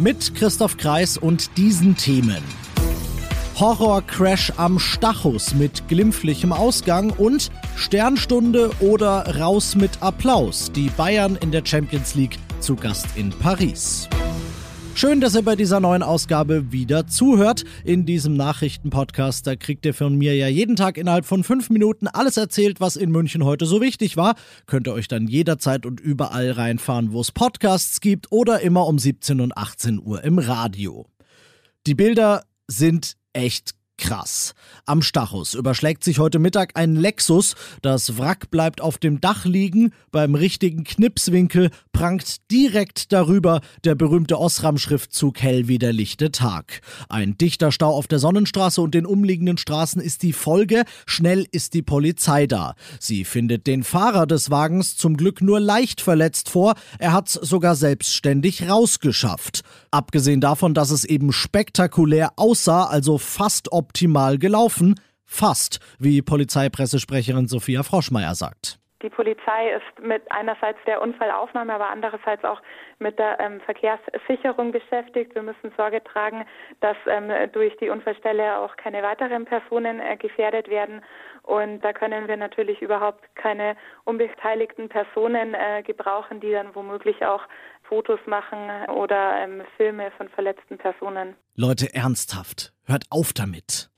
Mit Christoph Kreis und diesen Themen. Horrorcrash am Stachus mit glimpflichem Ausgang und Sternstunde oder raus mit Applaus. Die Bayern in der Champions League zu Gast in Paris. Schön, dass ihr bei dieser neuen Ausgabe wieder zuhört. In diesem Nachrichtenpodcast, da kriegt ihr von mir ja jeden Tag innerhalb von fünf Minuten alles erzählt, was in München heute so wichtig war. Könnt ihr euch dann jederzeit und überall reinfahren, wo es Podcasts gibt oder immer um 17 und 18 Uhr im Radio. Die Bilder sind echt Krass. Am Stachus überschlägt sich heute Mittag ein Lexus. Das Wrack bleibt auf dem Dach liegen. Beim richtigen Knipswinkel prangt direkt darüber der berühmte Osram-Schriftzug Hell wie der lichte Tag. Ein dichter Stau auf der Sonnenstraße und den umliegenden Straßen ist die Folge. Schnell ist die Polizei da. Sie findet den Fahrer des Wagens zum Glück nur leicht verletzt vor. Er hat's sogar selbstständig rausgeschafft. Abgesehen davon, dass es eben spektakulär aussah, also fast ob optimal gelaufen. Fast, wie Polizeipressesprecherin Sophia Froschmeier sagt. Die Polizei ist mit einerseits der Unfallaufnahme, aber andererseits auch mit der ähm, Verkehrssicherung beschäftigt. Wir müssen Sorge tragen, dass ähm, durch die Unfallstelle auch keine weiteren Personen äh, gefährdet werden. Und da können wir natürlich überhaupt keine unbeteiligten Personen äh, gebrauchen, die dann womöglich auch Fotos machen oder ähm, Filme von verletzten Personen. Leute, ernsthaft, hört auf damit.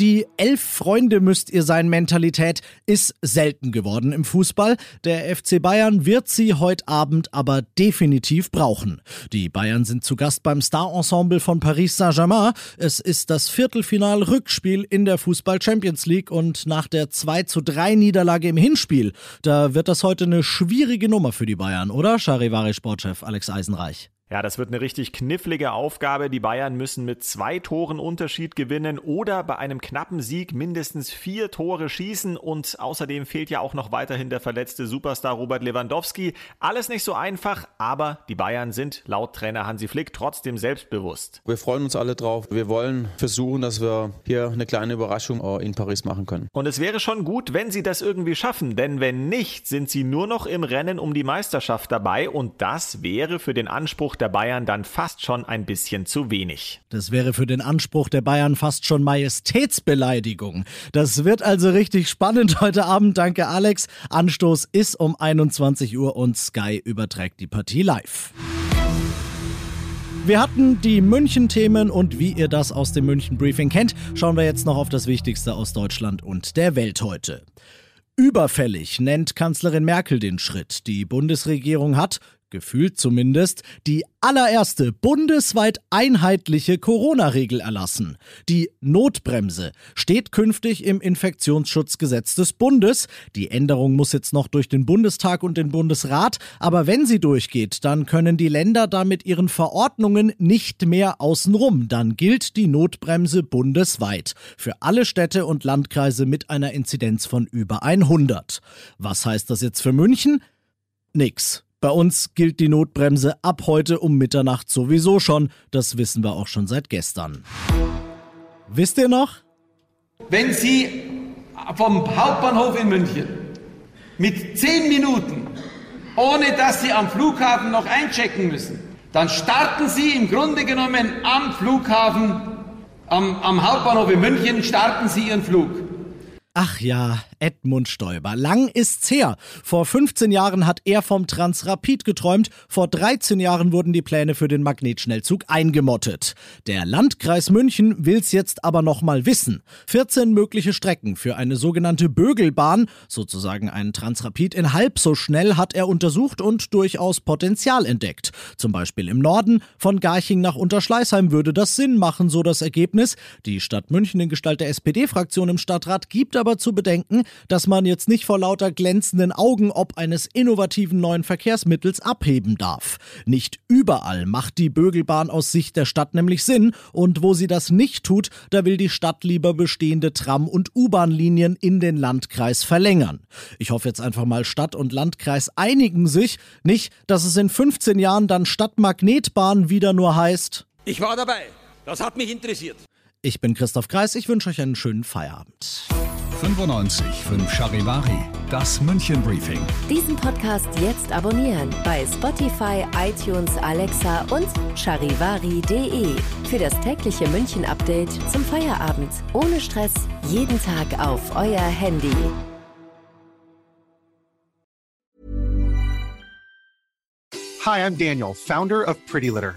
Die elf Freunde müsst ihr sein Mentalität ist selten geworden im Fußball. Der FC Bayern wird sie heute Abend aber definitiv brauchen. Die Bayern sind zu Gast beim Star-Ensemble von Paris Saint-Germain. Es ist das Viertelfinal-Rückspiel in der Fußball Champions League und nach der 2 zu 3 Niederlage im Hinspiel, da wird das heute eine schwierige Nummer für die Bayern, oder? Charivari-Sportchef Alex Eisenreich. Ja, das wird eine richtig knifflige Aufgabe. Die Bayern müssen mit zwei Toren Unterschied gewinnen oder bei einem knappen Sieg mindestens vier Tore schießen. Und außerdem fehlt ja auch noch weiterhin der verletzte Superstar Robert Lewandowski. Alles nicht so einfach, aber die Bayern sind laut Trainer Hansi Flick trotzdem selbstbewusst. Wir freuen uns alle drauf. Wir wollen versuchen, dass wir hier eine kleine Überraschung in Paris machen können. Und es wäre schon gut, wenn sie das irgendwie schaffen, denn wenn nicht, sind sie nur noch im Rennen um die Meisterschaft dabei und das wäre für den Anspruch der Bayern dann fast schon ein bisschen zu wenig. Das wäre für den Anspruch der Bayern fast schon Majestätsbeleidigung. Das wird also richtig spannend heute Abend. Danke, Alex. Anstoß ist um 21 Uhr und Sky überträgt die Partie live. Wir hatten die München-Themen und wie ihr das aus dem München-Briefing kennt, schauen wir jetzt noch auf das Wichtigste aus Deutschland und der Welt heute. Überfällig nennt Kanzlerin Merkel den Schritt. Die Bundesregierung hat, gefühlt zumindest, die allererste bundesweit einheitliche Corona-Regel erlassen. Die Notbremse steht künftig im Infektionsschutzgesetz des Bundes. Die Änderung muss jetzt noch durch den Bundestag und den Bundesrat, aber wenn sie durchgeht, dann können die Länder damit ihren Verordnungen nicht mehr außenrum. Dann gilt die Notbremse bundesweit für alle Städte und Landkreise mit einer Inzidenz von über 100. Was heißt das jetzt für München? Nix. Bei uns gilt die Notbremse ab heute um Mitternacht sowieso schon. Das wissen wir auch schon seit gestern. Wisst ihr noch? Wenn Sie vom Hauptbahnhof in München mit zehn Minuten, ohne dass Sie am Flughafen noch einchecken müssen, dann starten Sie im Grunde genommen am Flughafen, am, am Hauptbahnhof in München, starten Sie Ihren Flug. Ach ja, Edmund Stoiber. Lang ist's her. Vor 15 Jahren hat er vom Transrapid geträumt. Vor 13 Jahren wurden die Pläne für den Magnetschnellzug eingemottet. Der Landkreis München will's jetzt aber noch mal wissen. 14 mögliche Strecken für eine sogenannte Bögelbahn, sozusagen ein Transrapid in halb so schnell, hat er untersucht und durchaus Potenzial entdeckt. Zum Beispiel im Norden, von Garching nach Unterschleißheim würde das Sinn machen, so das Ergebnis. Die Stadt München in Gestalt der SPD-Fraktion im Stadtrat gibt aber zu bedenken, dass man jetzt nicht vor lauter glänzenden Augen ob eines innovativen neuen Verkehrsmittels abheben darf. Nicht überall macht die Bögelbahn aus Sicht der Stadt nämlich Sinn und wo sie das nicht tut, da will die Stadt lieber bestehende Tram- und U-Bahn-Linien in den Landkreis verlängern. Ich hoffe jetzt einfach mal, Stadt und Landkreis einigen sich, nicht, dass es in 15 Jahren dann Stadtmagnetbahn wieder nur heißt. Ich war dabei. Das hat mich interessiert. Ich bin Christoph Kreis, ich wünsche euch einen schönen Feierabend. 95 5 Charivari, das München Briefing. Diesen Podcast jetzt abonnieren bei Spotify, iTunes, Alexa und charivari.de. Für das tägliche München Update zum Feierabend. Ohne Stress, jeden Tag auf euer Handy. Hi, I'm Daniel, founder of Pretty Litter.